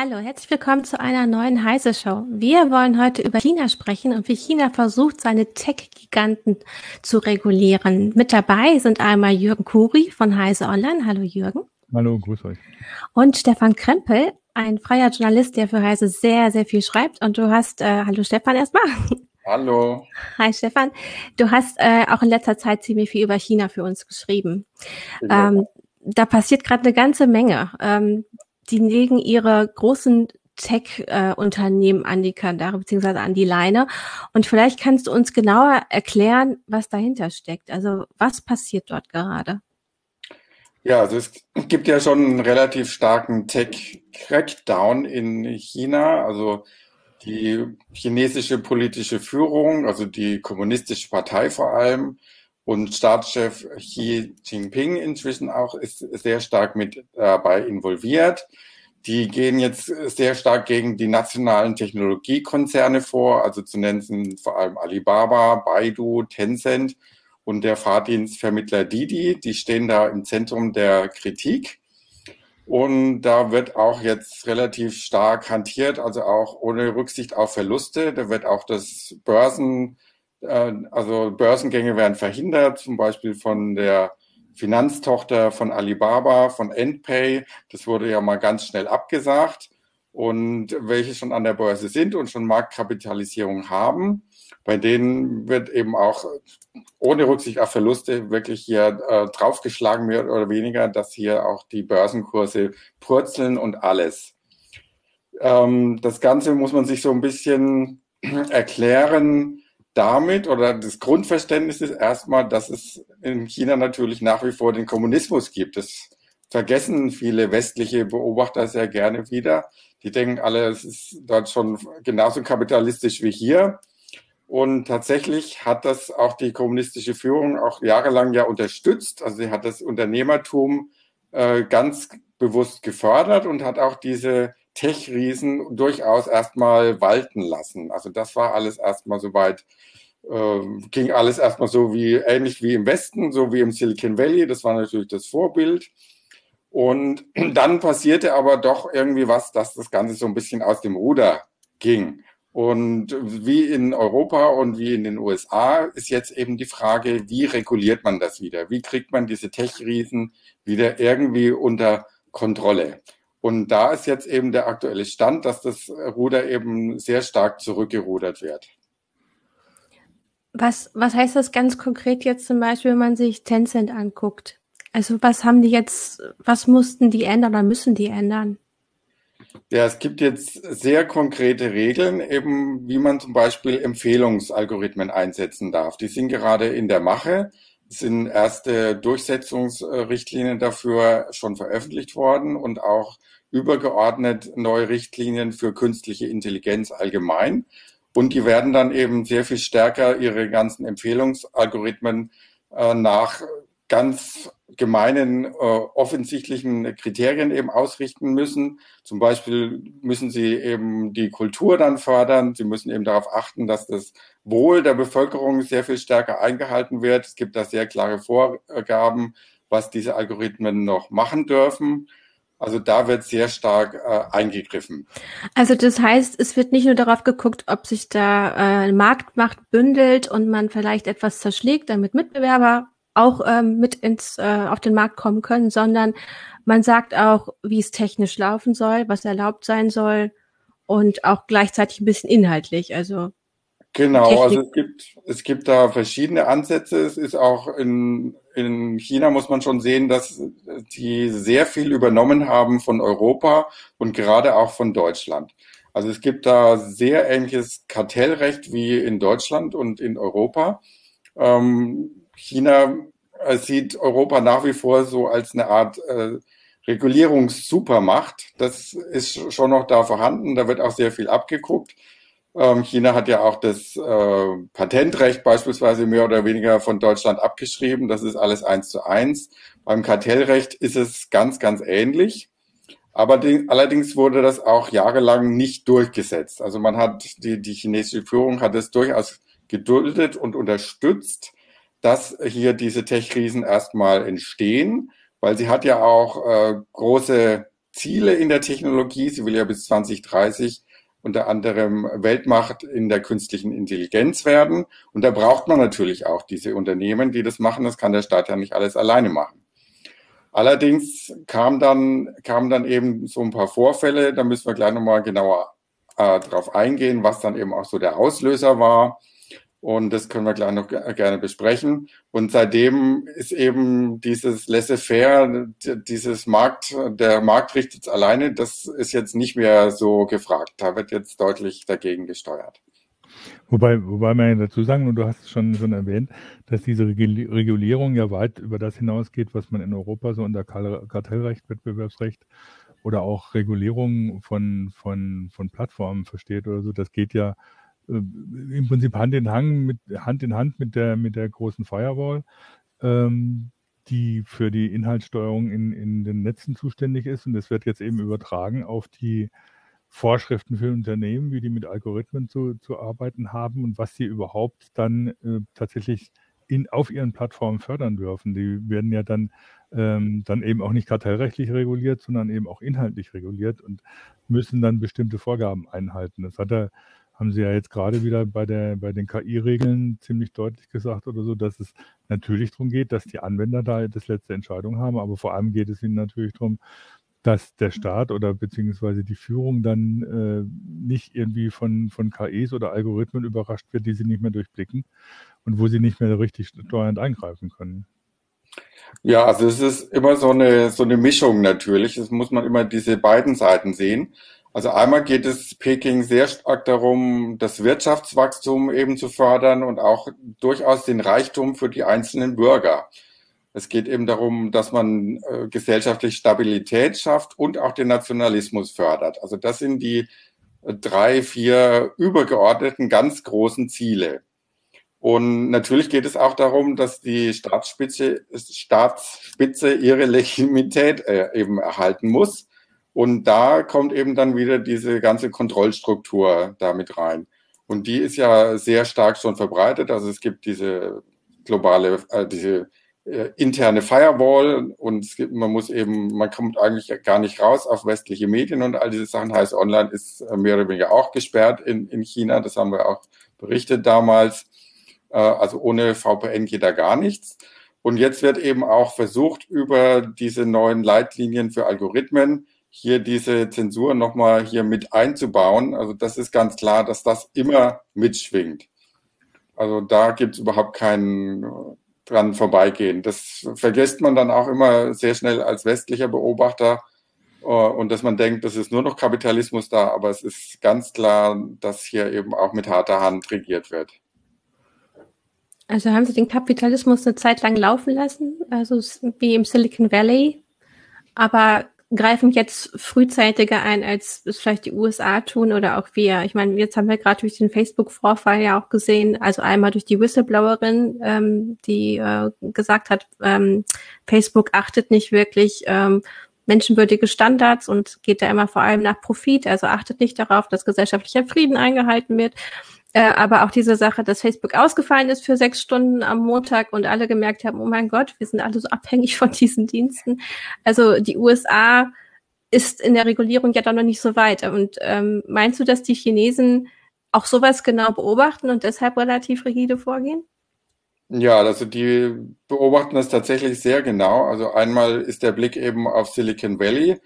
Hallo, herzlich willkommen zu einer neuen Heise Show. Wir wollen heute über China sprechen und wie China versucht, seine Tech-Giganten zu regulieren. Mit dabei sind einmal Jürgen Kuri von Heise Online. Hallo Jürgen. Hallo, grüß euch. Und Stefan Krempel, ein freier Journalist, der für Heise sehr, sehr viel schreibt. Und du hast, äh, hallo Stefan erstmal. Hallo. Hi Stefan. Du hast äh, auch in letzter Zeit ziemlich viel über China für uns geschrieben. Ähm, da passiert gerade eine ganze Menge. Ähm, die legen ihre großen Tech-Unternehmen an die Kandare beziehungsweise an die Leine. Und vielleicht kannst du uns genauer erklären, was dahinter steckt. Also was passiert dort gerade? Ja, also es gibt ja schon einen relativ starken Tech-Crackdown in China. Also die chinesische politische Führung, also die kommunistische Partei vor allem und Staatschef Xi Jinping inzwischen auch ist sehr stark mit dabei involviert. Die gehen jetzt sehr stark gegen die nationalen Technologiekonzerne vor, also zu nennen sind vor allem Alibaba, Baidu, Tencent und der Fahrdienstvermittler Didi. Die stehen da im Zentrum der Kritik. Und da wird auch jetzt relativ stark hantiert, also auch ohne Rücksicht auf Verluste. Da wird auch das Börsen, äh, also Börsengänge werden verhindert, zum Beispiel von der Finanztochter von Alibaba, von Endpay. Das wurde ja mal ganz schnell abgesagt. Und welche schon an der Börse sind und schon Marktkapitalisierung haben, bei denen wird eben auch ohne Rücksicht auf Verluste wirklich hier äh, draufgeschlagen, mehr oder weniger, dass hier auch die Börsenkurse purzeln und alles. Ähm, das Ganze muss man sich so ein bisschen erklären, damit oder das Grundverständnis ist erstmal, dass es in China natürlich nach wie vor den Kommunismus gibt. Das vergessen viele westliche Beobachter sehr gerne wieder. Die denken alle, es ist dort schon genauso kapitalistisch wie hier. Und tatsächlich hat das auch die kommunistische Führung auch jahrelang ja unterstützt. Also sie hat das Unternehmertum äh, ganz bewusst gefördert und hat auch diese Tech-Riesen durchaus erstmal walten lassen. Also das war alles erstmal soweit, äh, ging alles erstmal so wie, ähnlich wie im Westen, so wie im Silicon Valley. Das war natürlich das Vorbild. Und dann passierte aber doch irgendwie was, dass das Ganze so ein bisschen aus dem Ruder ging. Und wie in Europa und wie in den USA ist jetzt eben die Frage, wie reguliert man das wieder? Wie kriegt man diese Tech-Riesen wieder irgendwie unter Kontrolle? Und da ist jetzt eben der aktuelle Stand, dass das Ruder eben sehr stark zurückgerudert wird. Was, was heißt das ganz konkret jetzt zum Beispiel, wenn man sich Tencent anguckt? Also was haben die jetzt, was mussten die ändern oder müssen die ändern? Ja, es gibt jetzt sehr konkrete Regeln, eben wie man zum Beispiel Empfehlungsalgorithmen einsetzen darf. Die sind gerade in der Mache. Sind erste Durchsetzungsrichtlinien dafür schon veröffentlicht worden und auch übergeordnet neue Richtlinien für künstliche Intelligenz allgemein. Und die werden dann eben sehr viel stärker ihre ganzen Empfehlungsalgorithmen äh, nach ganz gemeinen, äh, offensichtlichen Kriterien eben ausrichten müssen. Zum Beispiel müssen sie eben die Kultur dann fördern. Sie müssen eben darauf achten, dass das Wohl der Bevölkerung sehr viel stärker eingehalten wird. Es gibt da sehr klare Vorgaben, was diese Algorithmen noch machen dürfen. Also da wird sehr stark äh, eingegriffen. Also das heißt, es wird nicht nur darauf geguckt, ob sich da äh, Marktmacht bündelt und man vielleicht etwas zerschlägt, damit Mitbewerber auch ähm, mit ins äh, auf den Markt kommen können, sondern man sagt auch, wie es technisch laufen soll, was erlaubt sein soll und auch gleichzeitig ein bisschen inhaltlich. Also genau, Technik. also es gibt es gibt da verschiedene Ansätze. Es ist auch in in China muss man schon sehen, dass die sehr viel übernommen haben von Europa und gerade auch von Deutschland. Also es gibt da sehr ähnliches Kartellrecht wie in Deutschland und in Europa. Ähm, China äh, sieht Europa nach wie vor so als eine Art äh, Regulierungssupermacht. Das ist schon noch da vorhanden. Da wird auch sehr viel abgeguckt. Ähm, China hat ja auch das äh, Patentrecht beispielsweise mehr oder weniger von Deutschland abgeschrieben. Das ist alles eins zu eins. Beim Kartellrecht ist es ganz, ganz ähnlich. Aber die, allerdings wurde das auch jahrelang nicht durchgesetzt. Also man hat, die, die chinesische Führung hat es durchaus geduldet und unterstützt dass hier diese Tech-Krisen erstmal entstehen, weil sie hat ja auch äh, große Ziele in der Technologie. Sie will ja bis 2030 unter anderem Weltmacht in der künstlichen Intelligenz werden. Und da braucht man natürlich auch diese Unternehmen, die das machen. Das kann der Staat ja nicht alles alleine machen. Allerdings kam dann, kamen dann eben so ein paar Vorfälle, da müssen wir gleich nochmal genauer äh, drauf eingehen, was dann eben auch so der Auslöser war. Und das können wir gleich noch gerne besprechen. Und seitdem ist eben dieses Laissez-faire, dieses Markt, der Markt richtet es alleine, das ist jetzt nicht mehr so gefragt. Da wird jetzt deutlich dagegen gesteuert. Wobei, wobei man ja dazu sagen, und du hast es schon, schon erwähnt, dass diese Regulierung ja weit über das hinausgeht, was man in Europa so unter Kartellrecht, Wettbewerbsrecht oder auch Regulierung von, von, von Plattformen versteht oder so. Das geht ja im Prinzip Hand in Hand mit, Hand in Hand mit der, mit der großen Firewall, ähm, die für die Inhaltssteuerung in, in den Netzen zuständig ist. Und das wird jetzt eben übertragen auf die Vorschriften für Unternehmen, wie die mit Algorithmen zu, zu arbeiten haben und was sie überhaupt dann äh, tatsächlich in, auf ihren Plattformen fördern dürfen. Die werden ja dann, ähm, dann eben auch nicht kartellrechtlich reguliert, sondern eben auch inhaltlich reguliert und müssen dann bestimmte Vorgaben einhalten. Das hat er, haben Sie ja jetzt gerade wieder bei, der, bei den KI-Regeln ziemlich deutlich gesagt oder so, dass es natürlich darum geht, dass die Anwender da das letzte Entscheidung haben, aber vor allem geht es ihnen natürlich darum, dass der Staat oder beziehungsweise die Führung dann äh, nicht irgendwie von, von KIs oder Algorithmen überrascht wird, die sie nicht mehr durchblicken und wo sie nicht mehr richtig steuernd eingreifen können. Ja, also es ist immer so eine, so eine Mischung natürlich. Es muss man immer diese beiden Seiten sehen. Also einmal geht es Peking sehr stark darum, das Wirtschaftswachstum eben zu fördern und auch durchaus den Reichtum für die einzelnen Bürger. Es geht eben darum, dass man äh, gesellschaftlich Stabilität schafft und auch den Nationalismus fördert. Also das sind die äh, drei, vier übergeordneten ganz großen Ziele. Und natürlich geht es auch darum, dass die Staatsspitze, Staatsspitze ihre Legitimität äh, eben erhalten muss. Und da kommt eben dann wieder diese ganze Kontrollstruktur damit rein. Und die ist ja sehr stark schon verbreitet. Also es gibt diese globale, äh, diese äh, interne Firewall und es gibt, man muss eben, man kommt eigentlich gar nicht raus auf westliche Medien und all diese Sachen. Heißt, online ist äh, mehr oder weniger auch gesperrt in, in China. Das haben wir auch berichtet damals. Äh, also ohne VPN geht da gar nichts. Und jetzt wird eben auch versucht, über diese neuen Leitlinien für Algorithmen hier diese Zensur nochmal hier mit einzubauen. Also das ist ganz klar, dass das immer mitschwingt. Also da gibt es überhaupt keinen dran vorbeigehen. Das vergisst man dann auch immer sehr schnell als westlicher Beobachter äh, und dass man denkt, das ist nur noch Kapitalismus da, aber es ist ganz klar, dass hier eben auch mit harter Hand regiert wird. Also haben Sie den Kapitalismus eine Zeit lang laufen lassen, also wie im Silicon Valley, aber greifen jetzt frühzeitiger ein, als es vielleicht die USA tun oder auch wir. Ich meine, jetzt haben wir gerade durch den Facebook-Vorfall ja auch gesehen, also einmal durch die Whistleblowerin, ähm, die äh, gesagt hat, ähm, Facebook achtet nicht wirklich ähm, menschenwürdige Standards und geht da immer vor allem nach Profit, also achtet nicht darauf, dass gesellschaftlicher Frieden eingehalten wird. Äh, aber auch diese Sache, dass Facebook ausgefallen ist für sechs Stunden am Montag und alle gemerkt haben, oh mein Gott, wir sind alle so abhängig von diesen Diensten. Also die USA ist in der Regulierung ja doch noch nicht so weit. Und ähm, meinst du, dass die Chinesen auch sowas genau beobachten und deshalb relativ rigide vorgehen? Ja, also die beobachten das tatsächlich sehr genau. Also einmal ist der Blick eben auf Silicon Valley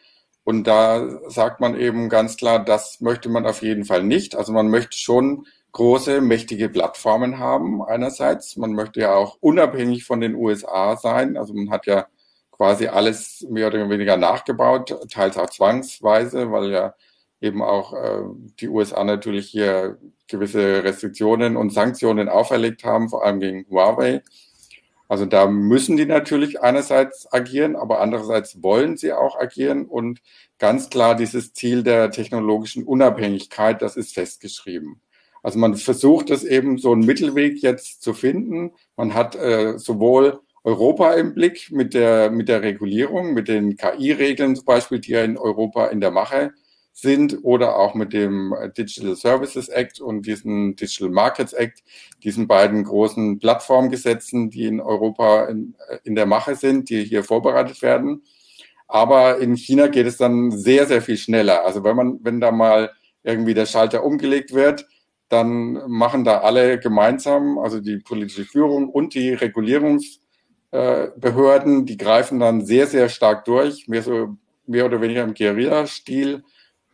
und da sagt man eben ganz klar, das möchte man auf jeden Fall nicht. Also man möchte schon große, mächtige Plattformen haben einerseits. Man möchte ja auch unabhängig von den USA sein. Also man hat ja quasi alles mehr oder weniger nachgebaut, teils auch zwangsweise, weil ja eben auch äh, die USA natürlich hier gewisse Restriktionen und Sanktionen auferlegt haben, vor allem gegen Huawei. Also da müssen die natürlich einerseits agieren, aber andererseits wollen sie auch agieren und ganz klar dieses Ziel der technologischen Unabhängigkeit, das ist festgeschrieben. Also man versucht es eben so einen Mittelweg jetzt zu finden. Man hat äh, sowohl Europa im Blick mit der, mit der Regulierung, mit den KI-Regeln zum Beispiel, die ja in Europa in der Mache sind, oder auch mit dem Digital Services Act und diesem Digital Markets Act, diesen beiden großen Plattformgesetzen, die in Europa in, in der Mache sind, die hier vorbereitet werden. Aber in China geht es dann sehr, sehr viel schneller. Also wenn man, wenn da mal irgendwie der Schalter umgelegt wird, dann machen da alle gemeinsam, also die politische Führung und die Regulierungsbehörden, die greifen dann sehr, sehr stark durch, mehr so mehr oder weniger im Guerilla-Stil.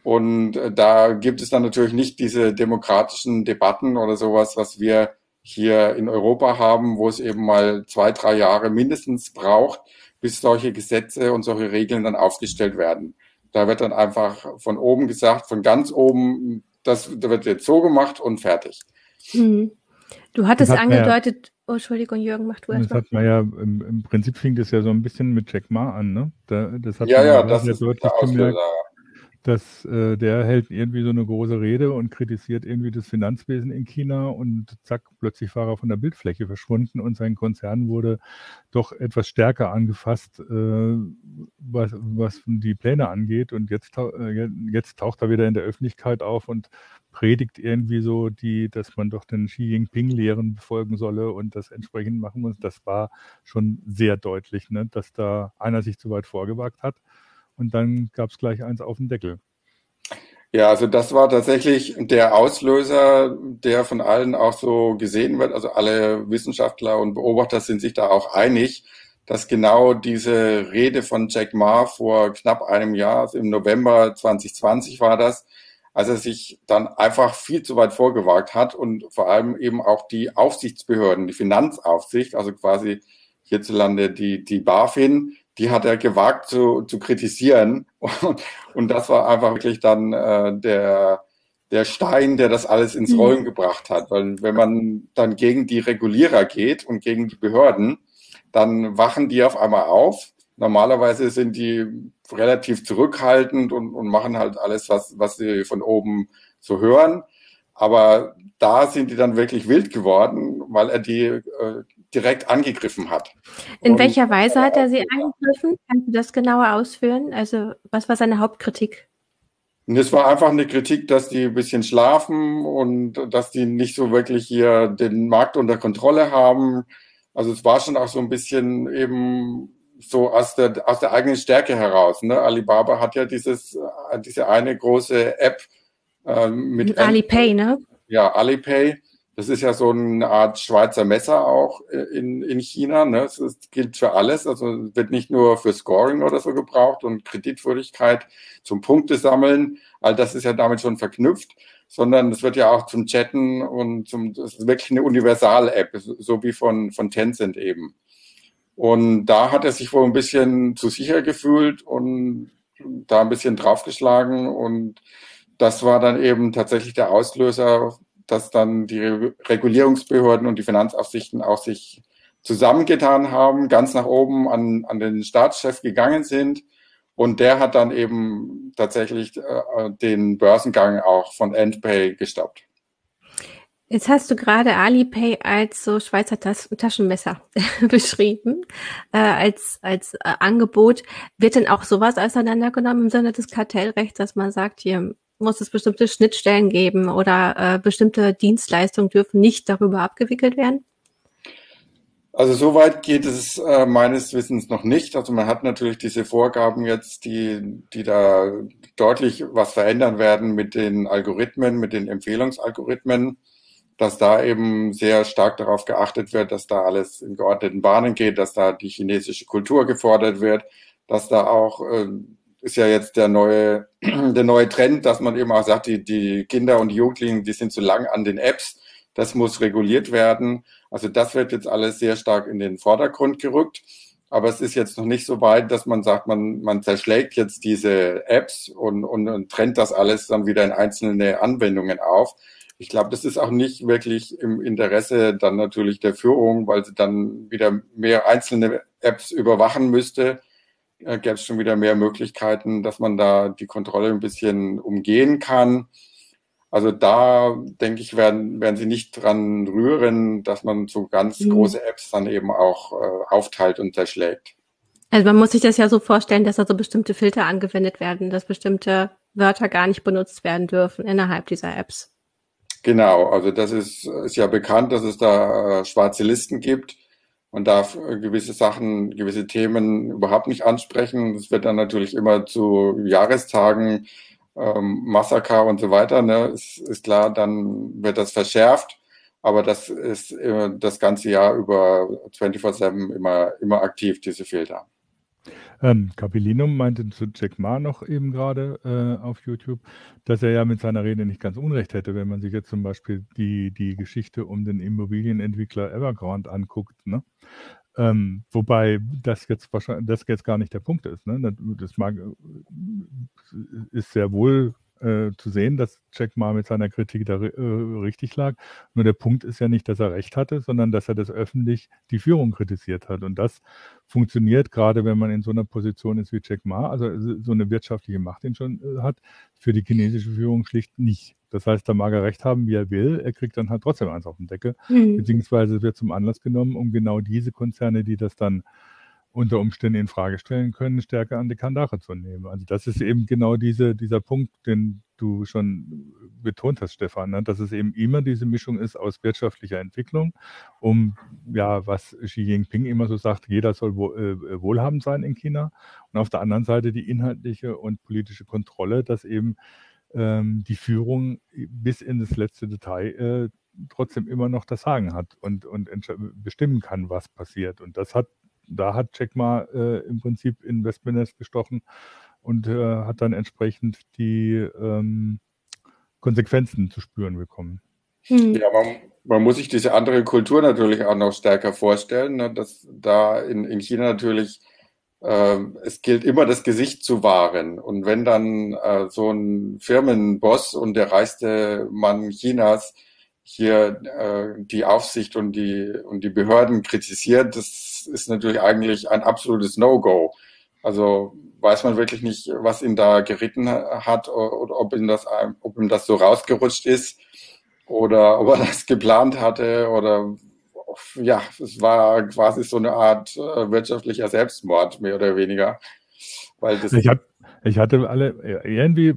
Und äh, da gibt es dann natürlich nicht diese demokratischen Debatten oder sowas, was wir hier in Europa haben, wo es eben mal zwei, drei Jahre mindestens braucht, bis solche Gesetze und solche Regeln dann aufgestellt werden. Da wird dann einfach von oben gesagt, von ganz oben, das wird jetzt so gemacht und fertig. Hm. Du hattest angedeutet, Oh, Entschuldigung, Jürgen, mach du erst Das hat man ja, im, im, Prinzip fing das ja so ein bisschen mit Jack Ma an, ne? Da, das hat ja, man ja, das ist deutlich gemerkt, dass äh, der hält irgendwie so eine große Rede und kritisiert irgendwie das Finanzwesen in China und zack, plötzlich war er von der Bildfläche verschwunden und sein Konzern wurde doch etwas stärker angefasst, äh, was, was die Pläne angeht. Und jetzt, äh, jetzt taucht er wieder in der Öffentlichkeit auf und predigt irgendwie so, die, dass man doch den Xi Jinping-Lehren befolgen solle und das entsprechend machen muss. Das war schon sehr deutlich, ne, dass da einer sich zu weit vorgewagt hat. Und dann gab es gleich eins auf den Deckel. Ja, also das war tatsächlich der Auslöser, der von allen auch so gesehen wird. Also alle Wissenschaftler und Beobachter sind sich da auch einig, dass genau diese Rede von Jack Ma vor knapp einem Jahr, also im November 2020 war das, als er sich dann einfach viel zu weit vorgewagt hat und vor allem eben auch die Aufsichtsbehörden, die Finanzaufsicht, also quasi hierzulande die, die BaFin, die hat er gewagt zu, zu kritisieren. Und, und das war einfach wirklich dann äh, der, der Stein, der das alles ins mhm. Rollen gebracht hat. Weil wenn man dann gegen die Regulierer geht und gegen die Behörden, dann wachen die auf einmal auf Normalerweise sind die relativ zurückhaltend und, und machen halt alles, was, was sie von oben so hören. Aber da sind die dann wirklich wild geworden, weil er die äh, direkt angegriffen hat. In und, welcher Weise hat er sie angegriffen? Kannst du das genauer ausführen? Also was war seine Hauptkritik? es war einfach eine Kritik, dass die ein bisschen schlafen und dass die nicht so wirklich hier den Markt unter Kontrolle haben. Also es war schon auch so ein bisschen eben so aus der, aus der eigenen Stärke heraus. Ne? Alibaba hat ja dieses, äh, diese eine große App äh, mit Alipay, ne? Ja, Alipay. Das ist ja so eine Art Schweizer Messer auch äh, in, in China. Ne? Es ist, gilt für alles. Also wird nicht nur für Scoring oder so gebraucht und Kreditwürdigkeit zum Punkte sammeln. All das ist ja damit schon verknüpft, sondern es wird ja auch zum Chatten und zum, das ist wirklich eine Universal-App, so wie von, von Tencent eben. Und da hat er sich wohl ein bisschen zu sicher gefühlt und da ein bisschen draufgeschlagen. Und das war dann eben tatsächlich der Auslöser, dass dann die Regulierungsbehörden und die Finanzaufsichten auch sich zusammengetan haben, ganz nach oben an, an den Staatschef gegangen sind. Und der hat dann eben tatsächlich äh, den Börsengang auch von Endpay gestoppt. Jetzt hast du gerade Alipay als so Schweizer Tas Taschenmesser beschrieben, äh, als, als äh, Angebot. Wird denn auch sowas auseinandergenommen im Sinne des Kartellrechts, dass man sagt, hier muss es bestimmte Schnittstellen geben oder äh, bestimmte Dienstleistungen dürfen nicht darüber abgewickelt werden? Also soweit geht es äh, meines Wissens noch nicht. Also man hat natürlich diese Vorgaben jetzt, die, die da deutlich was verändern werden mit den Algorithmen, mit den Empfehlungsalgorithmen dass da eben sehr stark darauf geachtet wird, dass da alles in geordneten Bahnen geht, dass da die chinesische Kultur gefordert wird, dass da auch äh, ist ja jetzt der neue der neue Trend, dass man eben auch sagt, die die Kinder und die Jugendlichen, die sind zu lang an den Apps, das muss reguliert werden. Also das wird jetzt alles sehr stark in den Vordergrund gerückt. Aber es ist jetzt noch nicht so weit, dass man sagt, man, man zerschlägt jetzt diese Apps und, und, und trennt das alles dann wieder in einzelne Anwendungen auf, ich glaube, das ist auch nicht wirklich im Interesse dann natürlich der Führung, weil sie dann wieder mehr einzelne Apps überwachen müsste. Äh, Gäbe es schon wieder mehr Möglichkeiten, dass man da die Kontrolle ein bisschen umgehen kann. Also da denke ich, werden, werden sie nicht dran rühren, dass man so ganz mhm. große Apps dann eben auch äh, aufteilt und zerschlägt. Also man muss sich das ja so vorstellen, dass da so bestimmte Filter angewendet werden, dass bestimmte Wörter gar nicht benutzt werden dürfen innerhalb dieser Apps. Genau, also das ist, ist ja bekannt, dass es da äh, schwarze Listen gibt. Man darf äh, gewisse Sachen, gewisse Themen überhaupt nicht ansprechen. Es wird dann natürlich immer zu Jahrestagen, ähm, Massaker und so weiter, ne, ist, ist klar, dann wird das verschärft. Aber das ist äh, das ganze Jahr über 24-7 immer, immer aktiv, diese Filter. Ähm, Capellinum meinte zu Jack Ma noch eben gerade äh, auf YouTube, dass er ja mit seiner Rede nicht ganz Unrecht hätte, wenn man sich jetzt zum Beispiel die, die Geschichte um den Immobilienentwickler Evergrande anguckt. Ne? Ähm, wobei das jetzt wahrscheinlich, das jetzt gar nicht der Punkt ist. Ne? Das mag, ist sehr wohl äh, zu sehen, dass Jack Ma mit seiner Kritik da äh, richtig lag. Nur der Punkt ist ja nicht, dass er recht hatte, sondern dass er das öffentlich die Führung kritisiert hat. Und das funktioniert gerade, wenn man in so einer Position ist wie Jack Ma, also so eine wirtschaftliche Macht ihn schon äh, hat, für die chinesische Führung schlicht nicht. Das heißt, da mag er recht haben, wie er will, er kriegt dann halt trotzdem eins auf den Deckel, mhm. beziehungsweise wird zum Anlass genommen, um genau diese Konzerne, die das dann unter Umständen in Frage stellen können, stärker an die Kandare zu nehmen. Also das ist eben genau diese, dieser Punkt, den du schon betont hast, Stefan, ne? dass es eben immer diese Mischung ist aus wirtschaftlicher Entwicklung, um ja, was Xi Jinping immer so sagt, jeder soll äh, wohlhabend sein in China und auf der anderen Seite die inhaltliche und politische Kontrolle, dass eben ähm, die Führung bis in das letzte Detail äh, trotzdem immer noch das Sagen hat und, und bestimmen kann, was passiert. Und das hat da hat Jack Ma äh, im Prinzip in Westminster gestochen und äh, hat dann entsprechend die ähm, Konsequenzen zu spüren bekommen. Hm. Ja, man, man, muss sich diese andere Kultur natürlich auch noch stärker vorstellen, ne, dass da in, in China natürlich äh, es gilt immer das Gesicht zu wahren. Und wenn dann äh, so ein Firmenboss und der reichste Mann Chinas hier äh, die Aufsicht und die und die Behörden kritisiert, das ist natürlich eigentlich ein absolutes No-Go. Also weiß man wirklich nicht, was ihn da geritten hat oder ob ihm das ob ihm das so rausgerutscht ist oder ob er das geplant hatte oder ja, es war quasi so eine Art äh, wirtschaftlicher Selbstmord mehr oder weniger. Weil das ich habe ich hatte alle, irgendwie,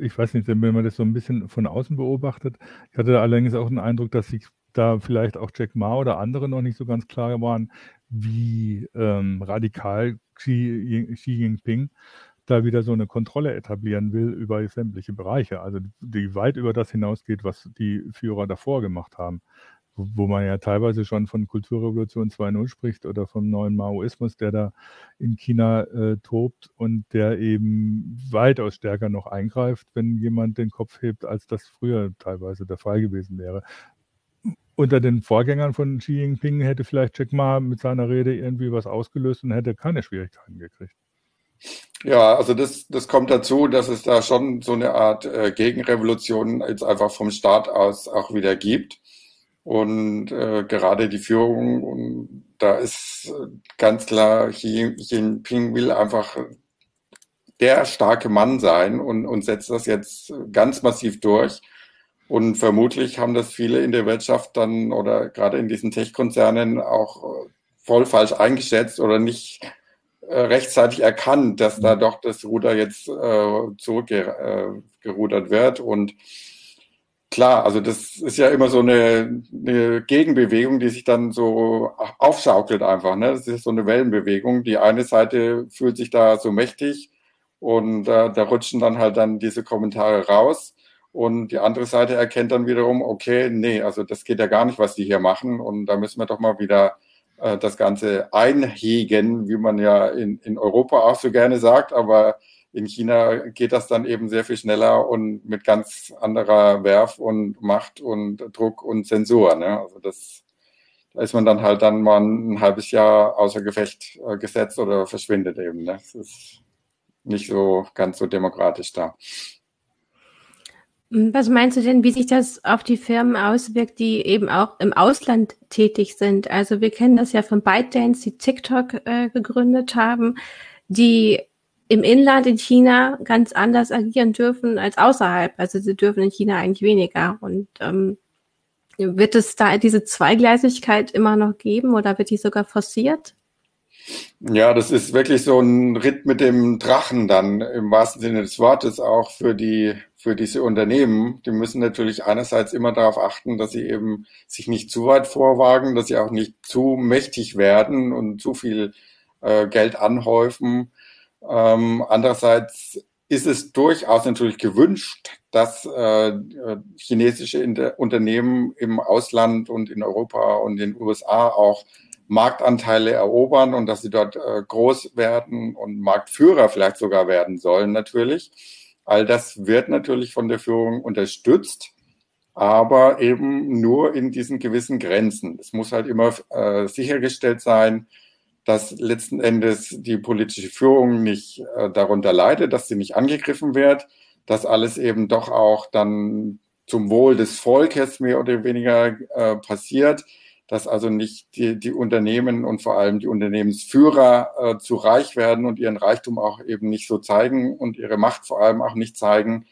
ich weiß nicht, wenn man das so ein bisschen von außen beobachtet, ich hatte allerdings auch den Eindruck, dass sich da vielleicht auch Jack Ma oder andere noch nicht so ganz klar waren, wie ähm, radikal Xi, Xi Jinping da wieder so eine Kontrolle etablieren will über sämtliche Bereiche, also die weit über das hinausgeht, was die Führer davor gemacht haben wo man ja teilweise schon von Kulturrevolution 2.0 spricht oder vom neuen Maoismus, der da in China äh, tobt und der eben weitaus stärker noch eingreift, wenn jemand den Kopf hebt, als das früher teilweise der Fall gewesen wäre. Unter den Vorgängern von Xi Jinping hätte vielleicht Jack Ma mit seiner Rede irgendwie was ausgelöst und hätte keine Schwierigkeiten gekriegt. Ja, also das, das kommt dazu, dass es da schon so eine Art äh, Gegenrevolution jetzt einfach vom Staat aus auch wieder gibt und äh, gerade die Führung. Und da ist ganz klar, Xi Jinping will einfach der starke Mann sein und, und setzt das jetzt ganz massiv durch. Und vermutlich haben das viele in der Wirtschaft dann oder gerade in diesen Tech-Konzernen auch voll falsch eingeschätzt oder nicht äh, rechtzeitig erkannt, dass da mhm. doch das Ruder jetzt äh, zurückgerudert äh, wird. Und Klar, also das ist ja immer so eine, eine Gegenbewegung, die sich dann so aufschaukelt einfach. Ne? Das ist so eine Wellenbewegung. Die eine Seite fühlt sich da so mächtig und äh, da rutschen dann halt dann diese Kommentare raus. Und die andere Seite erkennt dann wiederum, okay, nee, also das geht ja gar nicht, was die hier machen. Und da müssen wir doch mal wieder äh, das Ganze einhegen, wie man ja in, in Europa auch so gerne sagt. Aber in China geht das dann eben sehr viel schneller und mit ganz anderer Werf und Macht und Druck und Zensur. Ne? Also das, da ist man dann halt dann mal ein halbes Jahr außer Gefecht äh, gesetzt oder verschwindet eben. Ne? Das ist nicht so ganz so demokratisch da. Was meinst du denn, wie sich das auf die Firmen auswirkt, die eben auch im Ausland tätig sind? Also wir kennen das ja von ByteDance, die TikTok äh, gegründet haben, die im Inland in China ganz anders agieren dürfen als außerhalb. Also sie dürfen in China eigentlich weniger. Und ähm, wird es da diese Zweigleisigkeit immer noch geben oder wird die sogar forciert? Ja, das ist wirklich so ein Ritt mit dem Drachen dann im wahrsten Sinne des Wortes auch für die für diese Unternehmen. Die müssen natürlich einerseits immer darauf achten, dass sie eben sich nicht zu weit vorwagen, dass sie auch nicht zu mächtig werden und zu viel äh, Geld anhäufen. Ähm, andererseits ist es durchaus natürlich gewünscht, dass äh, chinesische Inter Unternehmen im Ausland und in Europa und in den USA auch Marktanteile erobern und dass sie dort äh, groß werden und Marktführer vielleicht sogar werden sollen natürlich. All das wird natürlich von der Führung unterstützt, aber eben nur in diesen gewissen Grenzen. Es muss halt immer äh, sichergestellt sein, dass letzten Endes die politische Führung nicht äh, darunter leidet, dass sie nicht angegriffen wird, dass alles eben doch auch dann zum Wohl des Volkes mehr oder weniger äh, passiert, dass also nicht die, die Unternehmen und vor allem die Unternehmensführer äh, zu reich werden und ihren Reichtum auch eben nicht so zeigen und ihre Macht vor allem auch nicht zeigen.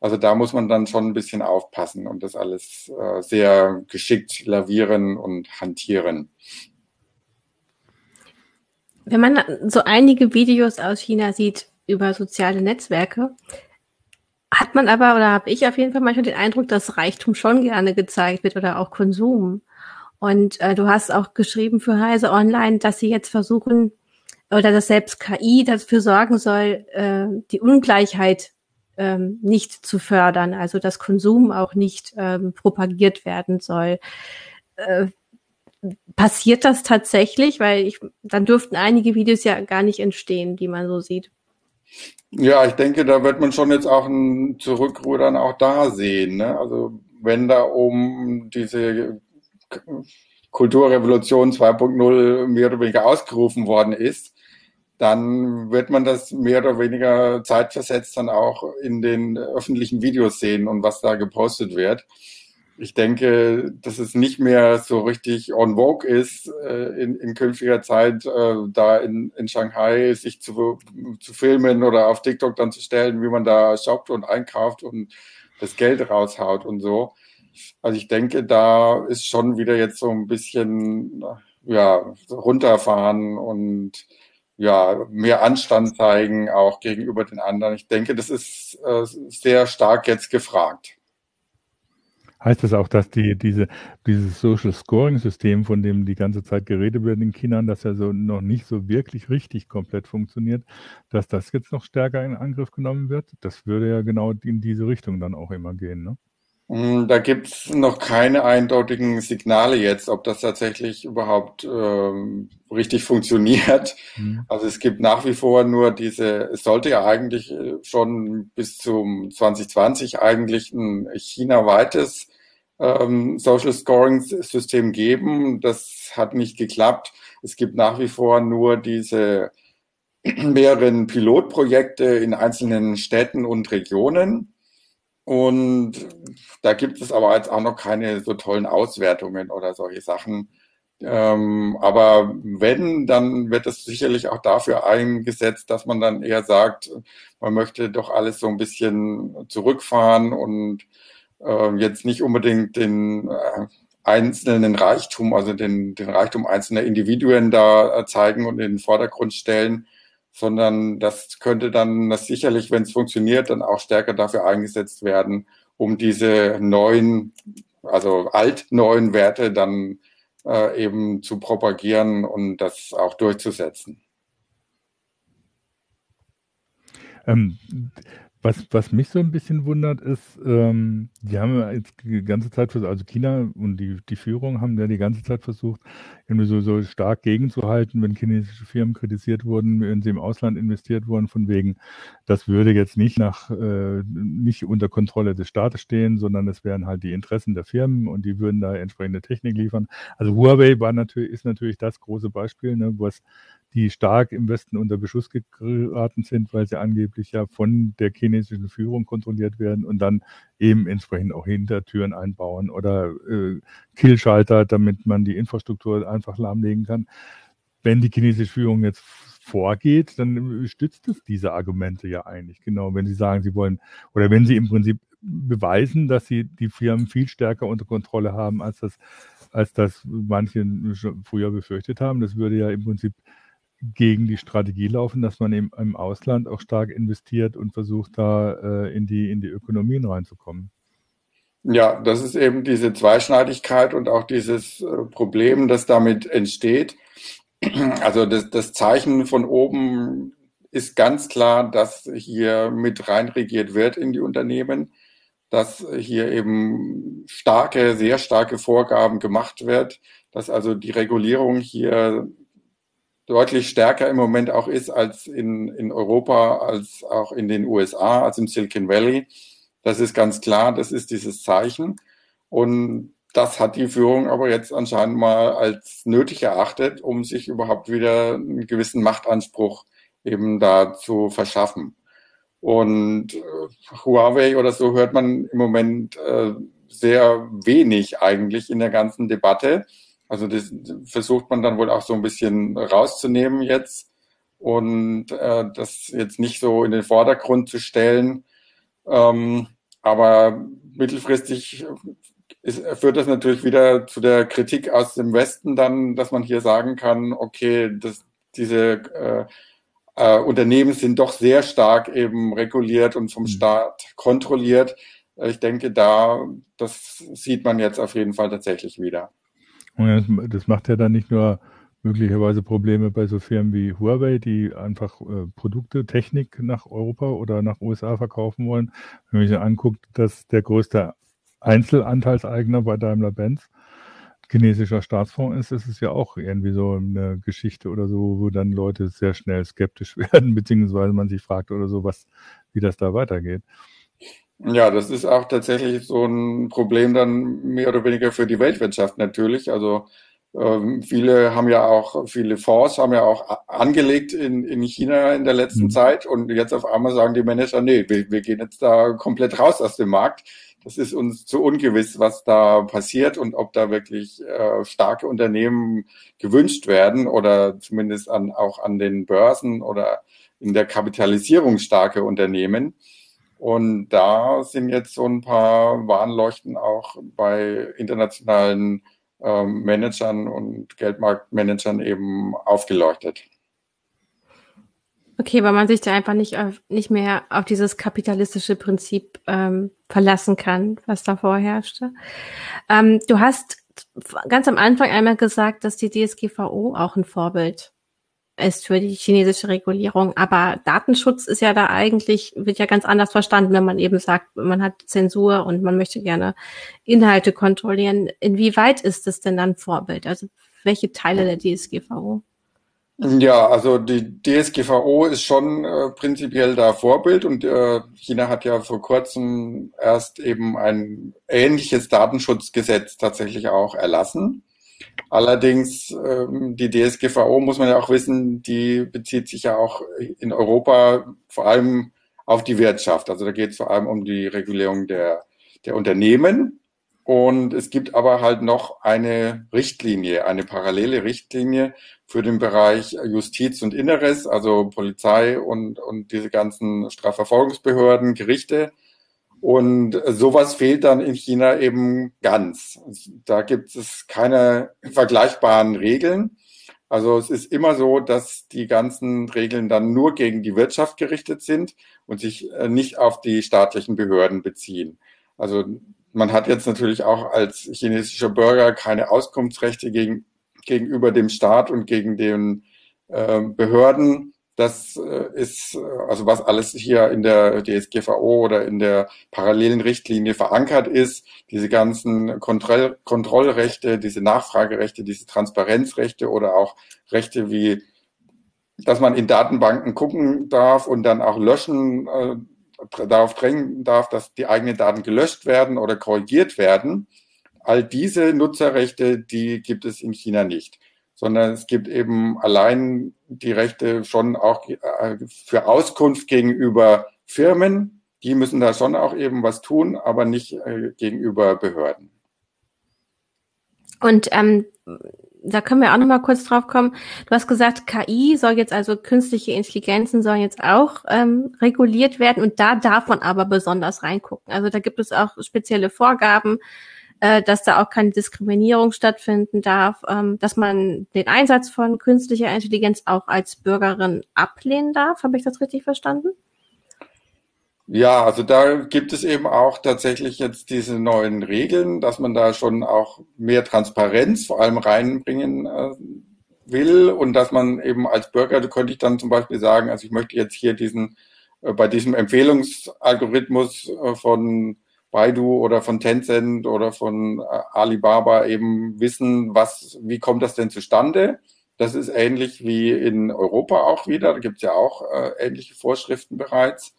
Also da muss man dann schon ein bisschen aufpassen und das alles äh, sehr geschickt lavieren und hantieren. Wenn man so einige Videos aus China sieht über soziale Netzwerke, hat man aber, oder habe ich auf jeden Fall manchmal den Eindruck, dass Reichtum schon gerne gezeigt wird oder auch Konsum. Und äh, du hast auch geschrieben für Heise Online, dass sie jetzt versuchen, oder dass selbst KI dafür sorgen soll, äh, die Ungleichheit ähm, nicht zu fördern, also dass Konsum auch nicht ähm, propagiert werden soll. Äh, passiert das tatsächlich? Weil ich, dann dürften einige Videos ja gar nicht entstehen, die man so sieht. Ja, ich denke, da wird man schon jetzt auch ein Zurückrudern auch da sehen. Ne? Also wenn da um diese Kulturrevolution 2.0 mehr oder weniger ausgerufen worden ist, dann wird man das mehr oder weniger zeitversetzt dann auch in den öffentlichen Videos sehen und was da gepostet wird. Ich denke, dass es nicht mehr so richtig on vogue ist, äh, in, in künftiger Zeit äh, da in, in Shanghai sich zu, zu filmen oder auf TikTok dann zu stellen, wie man da shoppt und einkauft und das Geld raushaut und so. Also ich denke, da ist schon wieder jetzt so ein bisschen ja, runterfahren und ja, mehr Anstand zeigen, auch gegenüber den anderen. Ich denke, das ist äh, sehr stark jetzt gefragt. Heißt das auch, dass die, diese, dieses Social Scoring System, von dem die ganze Zeit geredet wird in China, das ja so noch nicht so wirklich richtig komplett funktioniert, dass das jetzt noch stärker in Angriff genommen wird? Das würde ja genau in diese Richtung dann auch immer gehen, ne? Hm, da gibt's noch keine eindeutigen Signale jetzt, ob das tatsächlich überhaupt ähm, richtig funktioniert. Mhm. Also es gibt nach wie vor nur diese, es sollte ja eigentlich äh, schon bis zum 2020 eigentlich ein China-weites ähm, Social Scoring System geben. Das hat nicht geklappt. Es gibt nach wie vor nur diese mehreren Pilotprojekte in einzelnen Städten und Regionen. Und da gibt es aber jetzt auch noch keine so tollen Auswertungen oder solche Sachen. Ähm, aber wenn, dann wird es sicherlich auch dafür eingesetzt, dass man dann eher sagt, man möchte doch alles so ein bisschen zurückfahren und äh, jetzt nicht unbedingt den äh, einzelnen Reichtum, also den, den Reichtum einzelner Individuen da äh, zeigen und in den Vordergrund stellen, sondern das könnte dann das sicherlich, wenn es funktioniert, dann auch stärker dafür eingesetzt werden, um diese neuen, also alt-neuen Werte dann äh, eben zu propagieren und das auch durchzusetzen. Ähm, was, was mich so ein bisschen wundert, ist, ähm, die haben jetzt die ganze Zeit versucht, also China und die, die Führung haben ja die ganze Zeit versucht, irgendwie so, so stark gegenzuhalten, wenn chinesische Firmen kritisiert wurden, wenn sie im Ausland investiert wurden, von wegen, das würde jetzt nicht nach, äh, nicht unter Kontrolle des Staates stehen, sondern es wären halt die Interessen der Firmen und die würden da entsprechende Technik liefern. Also Huawei war natürlich, ist natürlich das große Beispiel, ne, was die stark im Westen unter Beschuss geraten sind, weil sie angeblich ja von der chinesischen Führung kontrolliert werden und dann eben entsprechend auch Hintertüren einbauen oder äh, Killschalter, damit man die Infrastruktur einfach lahmlegen kann. Wenn die chinesische Führung jetzt vorgeht, dann stützt es diese Argumente ja eigentlich. Genau, wenn sie sagen, sie wollen, oder wenn sie im Prinzip beweisen, dass sie die Firmen viel stärker unter Kontrolle haben, als das, als das manche früher befürchtet haben. Das würde ja im Prinzip gegen die Strategie laufen, dass man eben im Ausland auch stark investiert und versucht, da äh, in, die, in die Ökonomien reinzukommen. Ja, das ist eben diese Zweischneidigkeit und auch dieses äh, Problem, das damit entsteht. Also das, das Zeichen von oben ist ganz klar, dass hier mit reinregiert wird in die Unternehmen, dass hier eben starke, sehr starke Vorgaben gemacht wird, dass also die Regulierung hier deutlich stärker im Moment auch ist als in, in Europa, als auch in den USA, als im Silicon Valley. Das ist ganz klar, das ist dieses Zeichen. Und das hat die Führung aber jetzt anscheinend mal als nötig erachtet, um sich überhaupt wieder einen gewissen Machtanspruch eben da zu verschaffen. Und äh, Huawei oder so hört man im Moment äh, sehr wenig eigentlich in der ganzen Debatte. Also das versucht man dann wohl auch so ein bisschen rauszunehmen jetzt und äh, das jetzt nicht so in den Vordergrund zu stellen. Ähm, aber mittelfristig ist, führt das natürlich wieder zu der Kritik aus dem Westen dann, dass man hier sagen kann, okay, das, diese äh, äh, Unternehmen sind doch sehr stark eben reguliert und vom mhm. Staat kontrolliert. Ich denke, da, das sieht man jetzt auf jeden Fall tatsächlich wieder. Und das macht ja dann nicht nur möglicherweise Probleme bei so Firmen wie Huawei, die einfach äh, Produkte, Technik nach Europa oder nach USA verkaufen wollen. Wenn man sich anguckt, dass der größte Einzelanteilseigner bei Daimler-Benz chinesischer Staatsfonds ist, ist es ja auch irgendwie so eine Geschichte oder so, wo dann Leute sehr schnell skeptisch werden, beziehungsweise man sich fragt oder so, was, wie das da weitergeht. Ja, das ist auch tatsächlich so ein Problem dann mehr oder weniger für die Weltwirtschaft natürlich. Also ähm, viele haben ja auch, viele Fonds haben ja auch angelegt in, in China in der letzten mhm. Zeit und jetzt auf einmal sagen die Manager, nee, wir, wir gehen jetzt da komplett raus aus dem Markt. Das ist uns zu ungewiss, was da passiert und ob da wirklich äh, starke Unternehmen gewünscht werden oder zumindest an, auch an den Börsen oder in der Kapitalisierung starke Unternehmen. Und da sind jetzt so ein paar Warnleuchten auch bei internationalen ähm, Managern und Geldmarktmanagern eben aufgeleuchtet. Okay, weil man sich da einfach nicht, auf, nicht mehr auf dieses kapitalistische Prinzip ähm, verlassen kann, was da vorherrschte. Ähm, du hast ganz am Anfang einmal gesagt, dass die DSGVO auch ein Vorbild ist für die chinesische Regulierung. Aber Datenschutz ist ja da eigentlich, wird ja ganz anders verstanden, wenn man eben sagt, man hat Zensur und man möchte gerne Inhalte kontrollieren. Inwieweit ist das denn dann Vorbild? Also welche Teile der DSGVO? Ja, also die DSGVO ist schon äh, prinzipiell da Vorbild und äh, China hat ja vor kurzem erst eben ein ähnliches Datenschutzgesetz tatsächlich auch erlassen. Allerdings, ähm, die DSGVO muss man ja auch wissen, die bezieht sich ja auch in Europa vor allem auf die Wirtschaft. Also da geht es vor allem um die Regulierung der, der Unternehmen. Und es gibt aber halt noch eine Richtlinie, eine parallele Richtlinie für den Bereich Justiz und Inneres, also Polizei und, und diese ganzen Strafverfolgungsbehörden, Gerichte und sowas fehlt dann in China eben ganz. Da gibt es keine vergleichbaren Regeln. Also es ist immer so, dass die ganzen Regeln dann nur gegen die Wirtschaft gerichtet sind und sich äh, nicht auf die staatlichen Behörden beziehen. Also man hat jetzt natürlich auch als chinesischer Bürger keine Auskunftsrechte gegen, gegenüber dem Staat und gegen den äh, Behörden. Das äh, ist, äh, also was alles hier in der DSGVO oder in der parallelen Richtlinie verankert ist, diese ganzen Kontroll Kontrollrechte, diese Nachfragerechte, diese Transparenzrechte oder auch Rechte wie, dass man in Datenbanken gucken darf und dann auch löschen, äh, darauf drängen darf, dass die eigenen Daten gelöscht werden oder korrigiert werden. All diese Nutzerrechte, die gibt es in China nicht sondern es gibt eben allein die Rechte schon auch äh, für Auskunft gegenüber Firmen. Die müssen da schon auch eben was tun, aber nicht äh, gegenüber Behörden. Und ähm, da können wir auch noch mal kurz drauf kommen. Du hast gesagt, KI soll jetzt also künstliche Intelligenzen sollen jetzt auch ähm, reguliert werden und da darf man aber besonders reingucken. Also da gibt es auch spezielle Vorgaben, äh, dass da auch keine Diskriminierung stattfinden darf, ähm, dass man den Einsatz von künstlicher Intelligenz auch als Bürgerin ablehnen darf. Habe ich das richtig verstanden? Ja, also da gibt es eben auch tatsächlich jetzt diese neuen Regeln, dass man da schon auch mehr Transparenz vor allem reinbringen äh, will und dass man eben als Bürger, da könnte ich dann zum Beispiel sagen, also ich möchte jetzt hier diesen, äh, bei diesem Empfehlungsalgorithmus äh, von Baidu oder von Tencent oder von äh, Alibaba eben wissen, was, wie kommt das denn zustande? Das ist ähnlich wie in Europa auch wieder. Da gibt es ja auch äh, ähnliche Vorschriften bereits.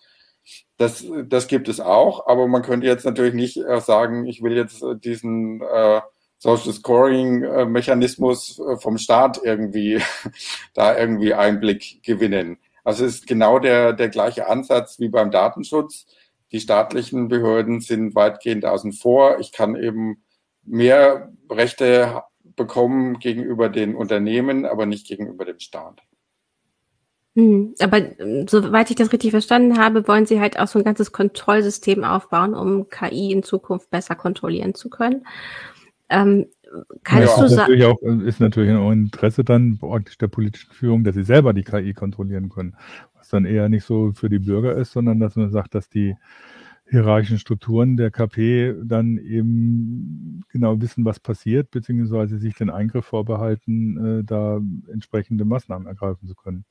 Das, das gibt es auch, aber man könnte jetzt natürlich nicht äh, sagen, ich will jetzt diesen äh, Social Scoring Mechanismus äh, vom Staat irgendwie da irgendwie Einblick gewinnen. Also es ist genau der, der gleiche Ansatz wie beim Datenschutz. Die staatlichen Behörden sind weitgehend außen vor. Ich kann eben mehr Rechte bekommen gegenüber den Unternehmen, aber nicht gegenüber dem Staat. Hm, aber ähm, soweit ich das richtig verstanden habe, wollen Sie halt auch so ein ganzes Kontrollsystem aufbauen, um KI in Zukunft besser kontrollieren zu können. Ähm, kannst ja, du sagen? Auch, äh, ist natürlich auch Interesse dann praktisch der politischen Führung, dass sie selber die KI kontrollieren können. Was dann eher nicht so für die Bürger ist, sondern dass man sagt, dass die hierarchischen Strukturen der KP dann eben genau wissen, was passiert, beziehungsweise sich den Eingriff vorbehalten, äh, da entsprechende Maßnahmen ergreifen zu können.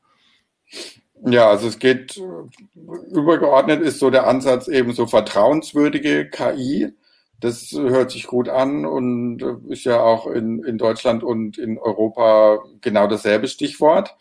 Ja, also es geht übergeordnet ist so der Ansatz eben so vertrauenswürdige KI. Das hört sich gut an und ist ja auch in, in Deutschland und in Europa genau dasselbe Stichwort.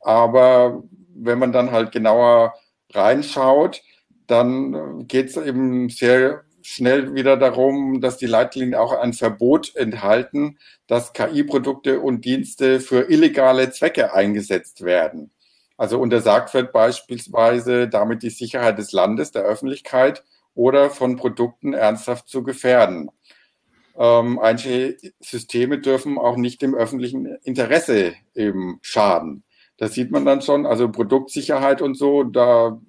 Aber wenn man dann halt genauer reinschaut, dann geht es eben sehr schnell wieder darum, dass die Leitlinien auch ein Verbot enthalten, dass KI-Produkte und Dienste für illegale Zwecke eingesetzt werden. Also untersagt wird beispielsweise damit die Sicherheit des Landes, der Öffentlichkeit oder von Produkten ernsthaft zu gefährden. Ähm, einige Systeme dürfen auch nicht dem öffentlichen Interesse eben schaden. Das sieht man dann schon. Also Produktsicherheit und so, da